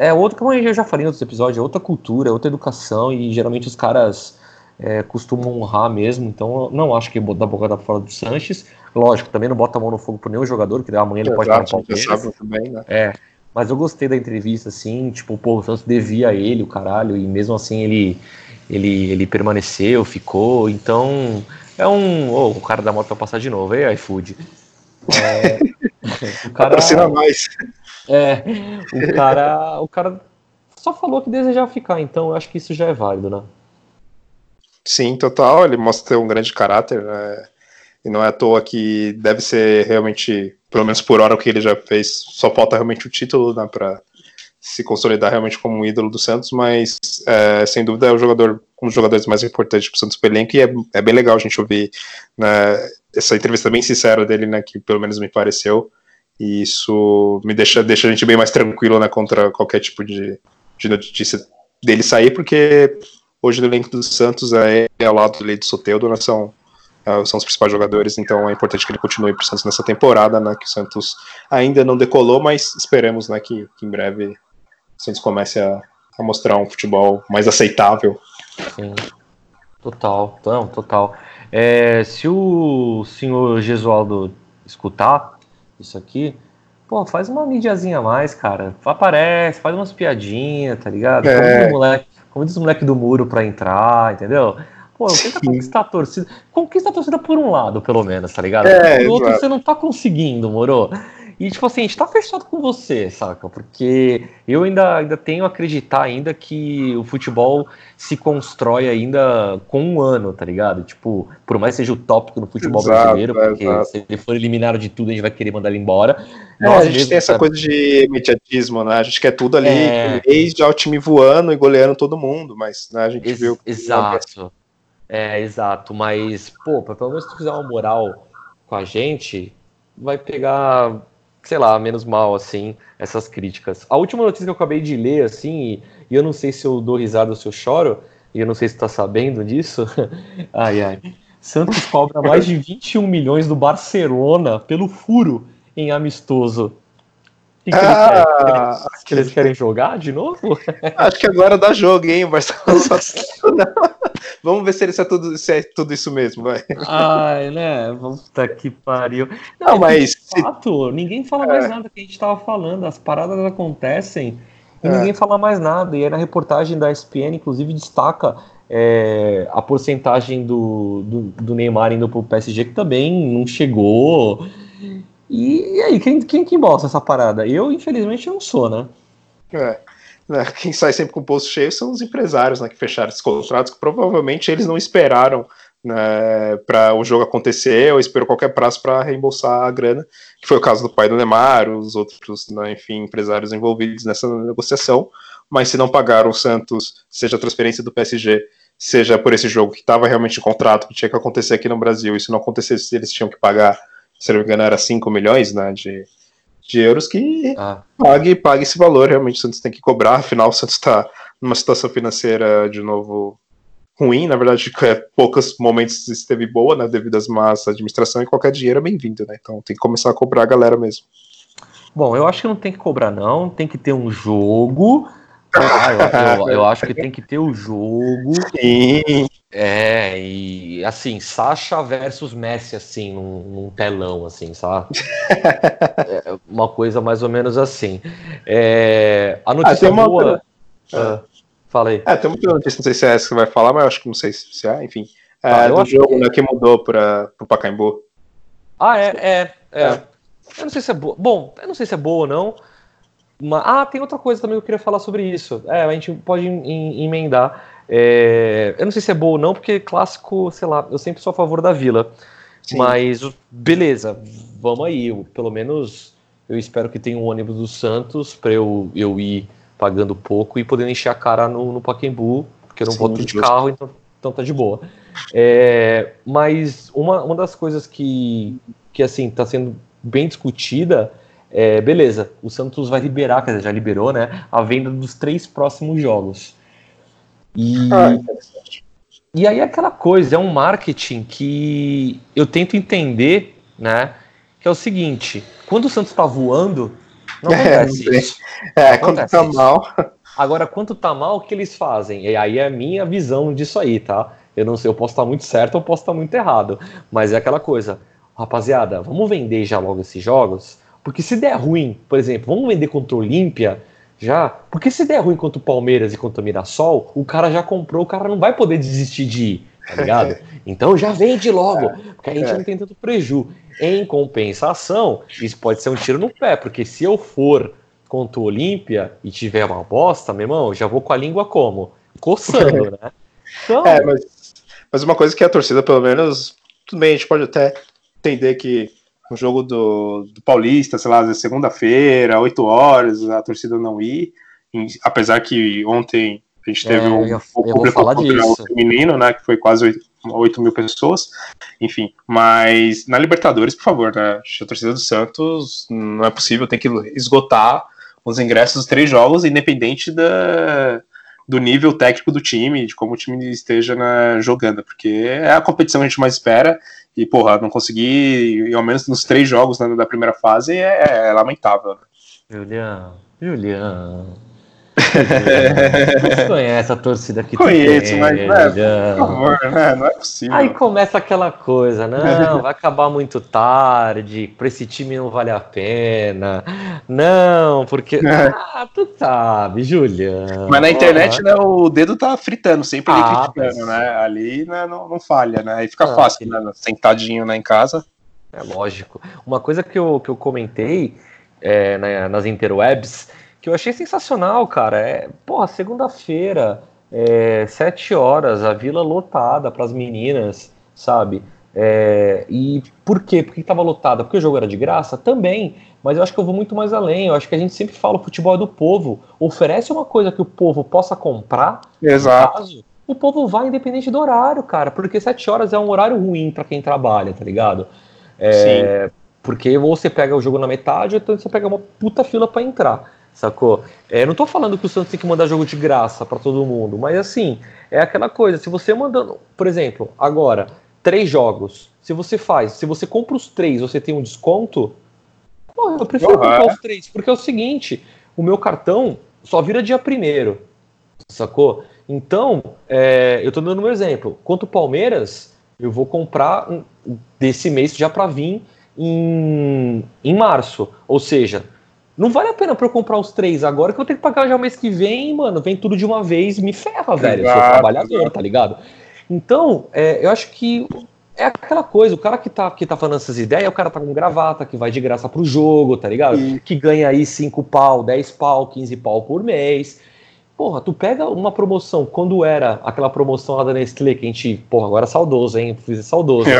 é outro, como eu já falei em outros episódios, é outra cultura, é outra educação, e geralmente os caras é, costumam honrar mesmo, então não acho que da boca da fora do Sanches. Lógico, também não bota a mão no fogo por nenhum jogador, que amanhã ele pode dar um pau também, né? É, mas eu gostei da entrevista, assim, tipo, pô, o Santos devia a ele, o caralho, e mesmo assim ele, ele, ele permaneceu, ficou, então é um. Oh, o cara da moto vai passar de novo, aí, iFood. É, o cara. Patrocina mais. É, o cara, o cara só falou que desejava ficar, então eu acho que isso já é válido, né? Sim, total. Ele mostra ter um grande caráter, né? E não é à toa que deve ser realmente, pelo menos por hora, o que ele já fez. Só falta realmente o título, né, para se consolidar realmente como um ídolo do Santos, mas é, sem dúvida é o jogador, um dos jogadores mais importantes para Santos Pelenco, e é, é bem legal a gente ouvir né, essa entrevista bem sincera dele, né, que pelo menos me pareceu, e isso me deixa, deixa a gente bem mais tranquilo né, contra qualquer tipo de, de notícia dele sair, porque hoje no elenco do Santos é, é ao lado do Soteudo, né, são é, são os principais jogadores, então é importante que ele continue para o Santos nessa temporada, né, que o Santos ainda não decolou, mas esperemos né, que, que em breve Santos comece a, a mostrar um futebol mais aceitável. Sim, total, não, total. É, se o senhor Gesualdo escutar isso aqui, pô, faz uma mídiazinha a mais, cara. Aparece, faz umas piadinhas, tá ligado? É. Convida os moleque, convida os moleque do muro pra entrar, entendeu? Pô, tenta conquistar a torcida. Conquista a torcida por um lado, pelo menos, tá ligado? É, por outro, você não tá conseguindo, moro? E, tipo assim, a gente tá fechado com você, saca? Porque eu ainda, ainda tenho a acreditar ainda que o futebol se constrói ainda com um ano, tá ligado? Tipo, por mais seja utópico no futebol exato, brasileiro, porque exato. se ele for eliminado de tudo, a gente vai querer mandar ele embora. É, a gente tem essa coisa de imediatismo, né? A gente quer tudo ali, é... mês já o time voando e goleando todo mundo, mas né, a gente Ex viu... Exato. É, exato. Mas, pô, pelo menos se tu fizer uma moral com a gente, vai pegar sei lá, menos mal, assim, essas críticas. A última notícia que eu acabei de ler, assim, e, eu não sei se eu dou risada ou se eu choro, e eu não sei se tá sabendo disso. ai, ai. Santos cobra mais de 21 milhões do Barcelona pelo furo em amistoso. Que, que, ah, eles que, eles querem jogar de novo? Acho que agora dá jogo, hein? O Barcelona Vamos ver se, ele, se, é tudo, se é tudo isso mesmo, vai. Ai, né? Puta que pariu. Não, Não é mas. Fato, ninguém fala é. mais nada que a gente tava falando. As paradas acontecem e é. ninguém fala mais nada. E aí na reportagem da ESPN, inclusive, destaca é, a porcentagem do, do, do, Neymar indo pro PSG, que também não chegou. E, e aí, quem, quem que mostra essa parada? Eu, infelizmente, não sou, né? É. Né, quem sai sempre com o bolso cheio são os empresários né, que fecharam esses contratos, que provavelmente eles não esperaram né, para o jogo acontecer ou esperou qualquer prazo para reembolsar a grana, que foi o caso do pai do Neymar, os outros, né, enfim, empresários envolvidos nessa negociação. Mas se não pagaram o Santos, seja a transferência do PSG, seja por esse jogo que estava realmente em contrato, que tinha que acontecer aqui no Brasil, e se não acontecesse, eles tinham que pagar se não me engano, era 5 milhões né, de, de euros, que ah. pague, pague esse valor, realmente o Santos tem que cobrar, afinal o Santos está numa situação financeira de novo ruim, na verdade, é, poucos momentos esteve boa, né, devido às más administração, e qualquer dinheiro é bem-vindo, né, então tem que começar a cobrar a galera mesmo. Bom, eu acho que não tem que cobrar não, tem que ter um jogo, ah, eu, eu, eu, acho que tem que ter o jogo. Sim. É, e assim, Sasha versus Messi, assim, num, num telão, assim, sabe? é uma coisa mais ou menos assim. É, a notícia ah, boa. Outra... Ah, fala aí. É, tem uma notícia, não sei se é essa que vai falar, mas eu acho que não sei se é, enfim. É, ah, do jogo que... Né, que mudou para o Pacaembu. Ah, é, é, é, é. Eu não sei se é boa. Bom, eu não sei se é boa ou não. Mas, ah, tem outra coisa também que eu queria falar sobre isso. É, a gente pode emendar. É, eu não sei se é boa ou não, porque clássico, sei lá, eu sempre sou a favor da Vila. Sim. Mas, beleza, vamos aí. Eu, pelo menos eu espero que tenha um ônibus do Santos para eu, eu ir pagando pouco e podendo encher a cara no, no Paquembu, porque eu não volto de carro, então, então tá de boa. É, mas uma, uma das coisas que, que assim, está sendo bem discutida é, beleza, o Santos vai liberar, quer dizer, já liberou, né, a venda dos três próximos jogos. E, ah, e aí é aquela coisa, é um marketing que eu tento entender, né, que é o seguinte, quando o Santos está voando, não é, acontece é, isso. É, quando tá isso. mal... Agora, quando tá mal, o que eles fazem? E aí é a minha visão disso aí, tá? Eu não sei, eu posso estar muito certo ou posso estar muito errado. Mas é aquela coisa, rapaziada, vamos vender já logo esses jogos porque se der ruim, por exemplo, vamos vender contra o Olímpia já, porque se der ruim contra o Palmeiras e contra o Mirassol, o cara já comprou, o cara não vai poder desistir de ir, tá ligado? Então já vende logo, porque a gente é. não tem tanto preju. Em compensação, isso pode ser um tiro no pé, porque se eu for contra o Olímpia e tiver uma bosta, meu irmão, já vou com a língua como? Coçando, né? Então... É, mas, mas uma coisa que a torcida, pelo menos, tudo bem, a gente pode até entender que um jogo do, do Paulista, sei lá, segunda-feira, 8 horas, a torcida não ir, apesar que ontem a gente teve é, um, eu, um público feminino, né, que foi quase 8, 8, mil pessoas, enfim, mas na Libertadores, por favor, né, a torcida do Santos não é possível, tem que esgotar os ingressos dos três jogos, independente da, do nível técnico do time, de como o time esteja né, jogando, porque é a competição que a gente mais espera, e, porra, não conseguir, ao menos nos três jogos né, da primeira fase, é, é lamentável. Né? Julião, Julião. Você conhece a torcida que Conheço, tem, mas né, por favor, né? não é possível. Aí começa aquela coisa, não, vai acabar muito tarde, para esse time não vale a pena. Não, porque. É. Ah, tu sabe, Julião. Mas na internet, né, o dedo tá fritando, sempre ah, criticando, mas... né? Ali né, não, não falha, né? Aí fica ah, fácil, né? Sentadinho né, em casa. É lógico. Uma coisa que eu, que eu comentei é, na, nas interwebs que eu achei sensacional, cara. É, porra, segunda-feira, é, sete horas, a vila lotada para as meninas, sabe? É, e por quê? Por que estava lotada? Porque o jogo era de graça? Também, mas eu acho que eu vou muito mais além. Eu acho que a gente sempre fala o futebol é do povo. Oferece uma coisa que o povo possa comprar. Exato. Caso, o povo vai independente do horário, cara. Porque sete horas é um horário ruim para quem trabalha, tá ligado? É, Sim. Porque ou você pega o jogo na metade, ou então você pega uma puta fila para entrar sacou? É, não tô falando que o Santos tem que mandar jogo de graça para todo mundo, mas assim, é aquela coisa, se você mandando, por exemplo, agora, três jogos, se você faz, se você compra os três, você tem um desconto, Pô, eu prefiro Porra, comprar os três, porque é o seguinte, o meu cartão só vira dia primeiro, sacou? Então, é, eu tô dando um exemplo. Quanto Palmeiras, eu vou comprar um, desse mês já para vir em, em março. Ou seja, não vale a pena para eu comprar os três agora, que eu tenho que pagar já o mês que vem, mano. Vem tudo de uma vez, me ferra, velho. eu sou trabalhador, tá ligado? Então, é, eu acho que é aquela coisa, o cara que tá, que tá falando essas ideias, o cara tá com gravata, que vai de graça pro jogo, tá ligado? Que ganha aí 5 pau, 10 pau, 15 pau por mês. Porra, tu pega uma promoção, quando era aquela promoção lá da Nestlé, que a gente, porra, agora é saudoso, hein? Fiz saudoso. Né?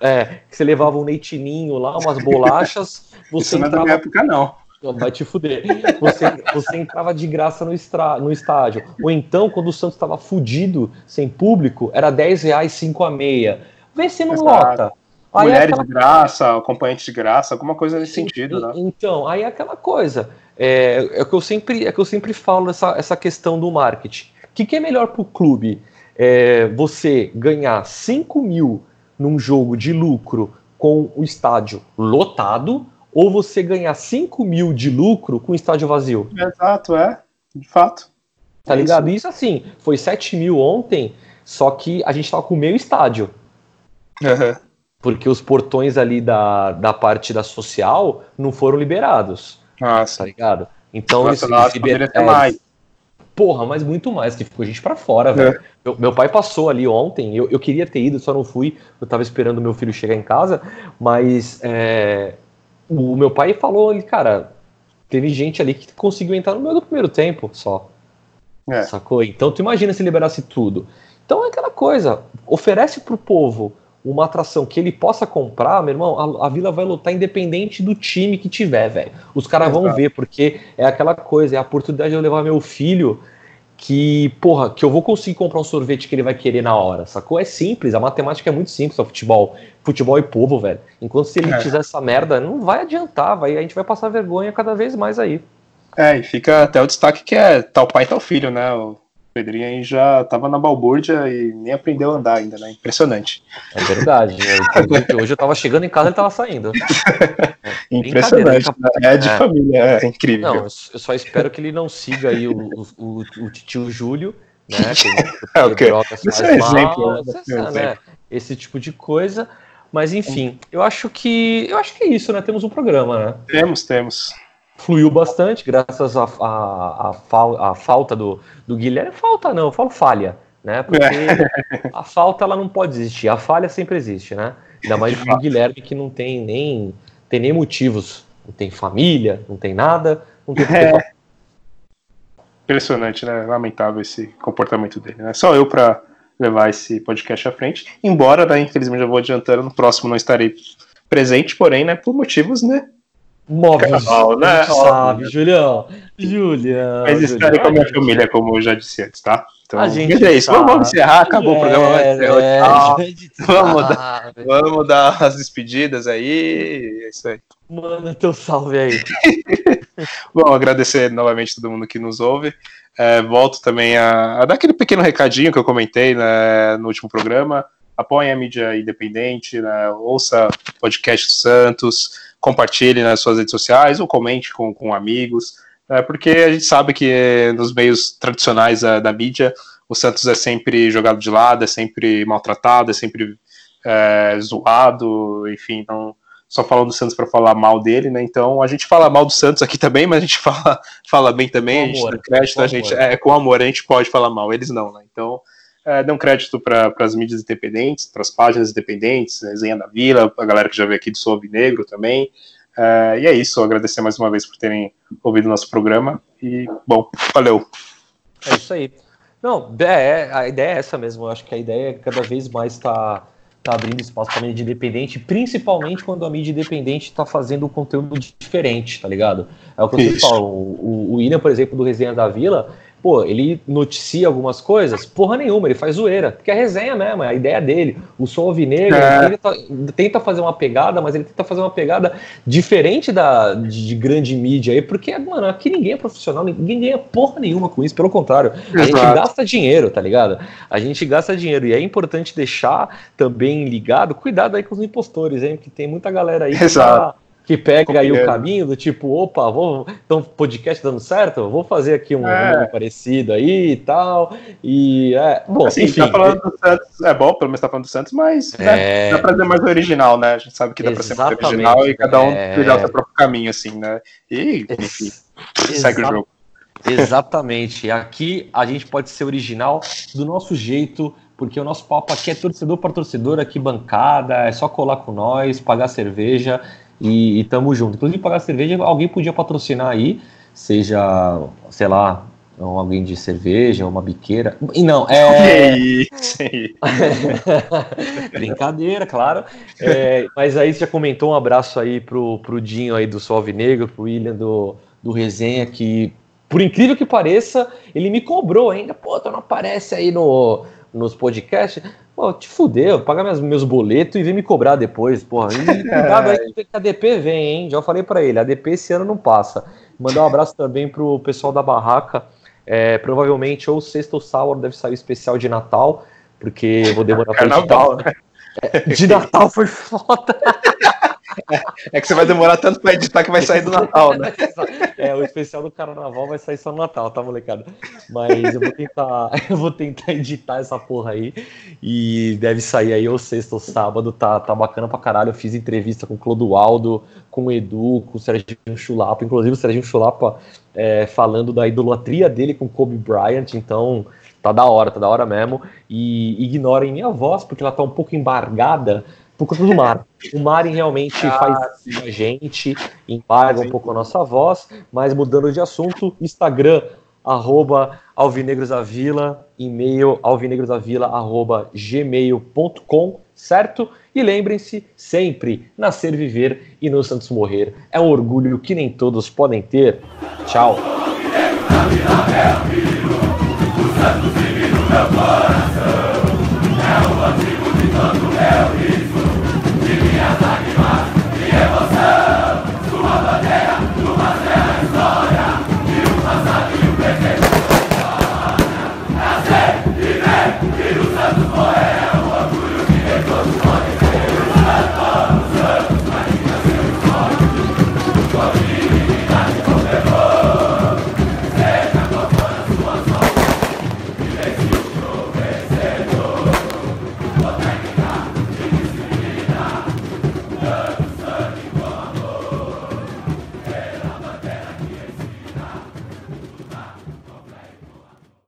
É, que você levava um leitinho lá, umas bolachas. Você Isso não é da minha época, não. Vai te fuder. Você, você entrava de graça no, estra, no estádio. Ou então, quando o Santos estava fudido, sem público, era 10 reais 5 a meia. Vê se não Exato. lota. Aí é Mulheres aquela... de graça, acompanhantes de graça, alguma coisa nesse sentido, né? Então, aí é aquela coisa. É, é, que eu sempre, é que eu sempre falo essa, essa questão do marketing. O que, que é melhor para o clube? É, você ganhar 5 mil num jogo de lucro com o estádio lotado ou você ganhar 5 mil de lucro com o estádio vazio? Exato, é. De fato. Tá ligado? Isso, Isso assim, foi 7 mil ontem, só que a gente tava com meio estádio. Uhum. Porque os portões ali da, da parte da social não foram liberados. Nossa. Tá ligado? Então Nossa, eles, eles liber... é, mais. Porra, mas muito mais, que ficou gente para fora, é. velho. Meu, meu, pai passou ali ontem, eu, eu queria ter ido, só não fui, eu tava esperando meu filho chegar em casa, mas é, o meu pai falou, ele, cara, teve gente ali que conseguiu entrar no meio do primeiro tempo só. É. Sacou? Então tu imagina se liberasse tudo. Então é aquela coisa, oferece pro povo uma atração que ele possa comprar, meu irmão, a, a Vila vai lutar independente do time que tiver, velho. Os caras vão ver, porque é aquela coisa, é a oportunidade de eu levar meu filho que, porra, que eu vou conseguir comprar um sorvete que ele vai querer na hora, sacou? É simples, a matemática é muito simples o futebol. Futebol e povo, velho. Enquanto se ele é. fizer essa merda, não vai adiantar, vai, a gente vai passar vergonha cada vez mais aí. É, e fica até o destaque que é tal pai, tal filho, né? O Pedrinho aí já tava na balbúrdia e nem aprendeu a andar ainda, né? Impressionante. É verdade. Né? hoje eu tava chegando em casa e ele tava saindo. Impressionante. Né? É de é. família, é incrível. Não, eu só espero que ele não siga aí o, o, o tio Júlio, né? Que, é, okay. Esse é exemplo, mal, né? né? Esse tipo de coisa. Mas enfim, eu acho que eu acho que é isso, né? Temos um programa, né? Temos, temos fluiu bastante, graças à a, a, a, a, falta do, do Guilherme. Falta não, eu falo falha, né? Porque é. a falta ela não pode existir, a falha sempre existe, né? Ainda mais do Guilherme que não tem nem, tem nem motivos, não tem família, não tem nada, não tem é. Impressionante, né? Lamentável esse comportamento dele, né? Só eu para levar esse podcast à frente. Embora, né, infelizmente, já vou adiantando, no próximo não estarei presente, porém, né, por motivos, né, Móveis. Né? Sabe, Julião. Julião. Mas estarei com a minha família, como eu já disse antes, tá? Então, a gente é isso. Tá. Vamos encerrar, acabou é, o programa. Ser é, vamos, dar, vamos dar as despedidas aí. É isso aí. Manda teu salve aí. Bom, agradecer novamente todo mundo que nos ouve. É, volto também a, a, dar aquele pequeno recadinho que eu comentei né, no último programa. Apoiem a mídia independente, né, ouça podcast do Santos compartilhe nas suas redes sociais ou comente com, com amigos, é, porque a gente sabe que nos meios tradicionais da, da, mídia o Santos é sempre jogado de lado, é sempre maltratado, é sempre é, zoado, enfim, não só falando do Santos para falar mal dele, né? Então a gente fala mal do Santos aqui também, mas a gente fala, fala bem também, com a gente amor, dá crédito, a gente é com amor, a gente pode falar mal, eles não, né? Então é, dê um crédito para as mídias independentes, para as páginas independentes, Resenha da Vila, a galera que já veio aqui do Sul Negro também. É, e é isso, agradecer mais uma vez por terem ouvido o nosso programa. E, bom, valeu. É isso aí. Não, é, a ideia é essa mesmo. Eu acho que a ideia é cada vez mais estar tá, tá abrindo espaço para a mídia independente, principalmente quando a mídia independente está fazendo um conteúdo diferente, tá ligado? É o que eu sempre falo. O, o William, por exemplo, do Resenha da Vila, pô, ele noticia algumas coisas, porra nenhuma, ele faz zoeira, porque é resenha mesmo, é a ideia dele. O Sol Alvinegro, é. ele tá, tenta fazer uma pegada, mas ele tenta fazer uma pegada diferente da, de, de, grande mídia aí, porque, mano, aqui ninguém é profissional, ninguém ganha porra nenhuma com isso, pelo contrário, a Exato. gente gasta dinheiro, tá ligado? A gente gasta dinheiro, e é importante deixar também ligado, cuidado aí com os impostores, hein, porque tem muita galera aí que tá, que pega aí o caminho do tipo, opa, vou, então podcast dando certo, vou fazer aqui um é. parecido aí e tal. E é, bom, assim, enfim. Tá falando do Santos, é bom, pelo menos tá falando do Santos, mas né, é... dá pra ser mais original, né? A gente sabe que dá Exatamente, pra ser mais original e cada um é... o seu próprio caminho, assim, né? E, enfim, segue o jogo. Exatamente. Aqui a gente pode ser original do nosso jeito, porque o nosso papo aqui é torcedor para torcedor, aqui bancada, é só colar com nós, pagar cerveja e, e tamo junto. Inclusive, pagar cerveja, alguém podia patrocinar aí, seja, sei lá, alguém de cerveja, uma biqueira. E não, é. Brincadeira, claro. É, mas aí você já comentou um abraço aí pro, pro Dinho aí do Solve Negro, pro William do, do Resenha, que por incrível que pareça, ele me cobrou ainda. Pô, tu não aparece aí no, nos podcasts. Pô, te fudeu, paga meus, meus boletos e vem me cobrar depois, porra. E cuidado aí que a DP vem, hein? Já falei para ele, a DP esse ano não passa. Mandar um abraço também pro pessoal da barraca. É, provavelmente ou sexta ou sábado deve sair o especial de Natal, porque eu vou demorar pra editar. Né? É, de Natal foi foda. É que você vai demorar tanto para editar que vai sair do Natal, né? É, o especial do Carnaval vai sair só no Natal, tá, molecada? Mas eu vou tentar, eu vou tentar editar essa porra aí e deve sair aí ou sexta ou sábado, tá, tá bacana pra caralho. Eu fiz entrevista com o Clodoaldo, com o Edu, com o Serginho Chulapa, inclusive o Serginho Chulapa é, falando da idolatria dele com Kobe Bryant, então tá da hora, tá da hora mesmo. E ignorem minha voz, porque ela tá um pouco embargada por conta do mar. O mar realmente ah, faz sim. a gente, embarga sim. um pouco a nossa voz, mas mudando de assunto, Instagram, arroba alvinegrosavila, e-mail alvinegrosavila, arroba gmail.com, certo? E lembrem-se sempre, nascer, viver e no Santos morrer é um orgulho que nem todos podem ter. Tchau. É o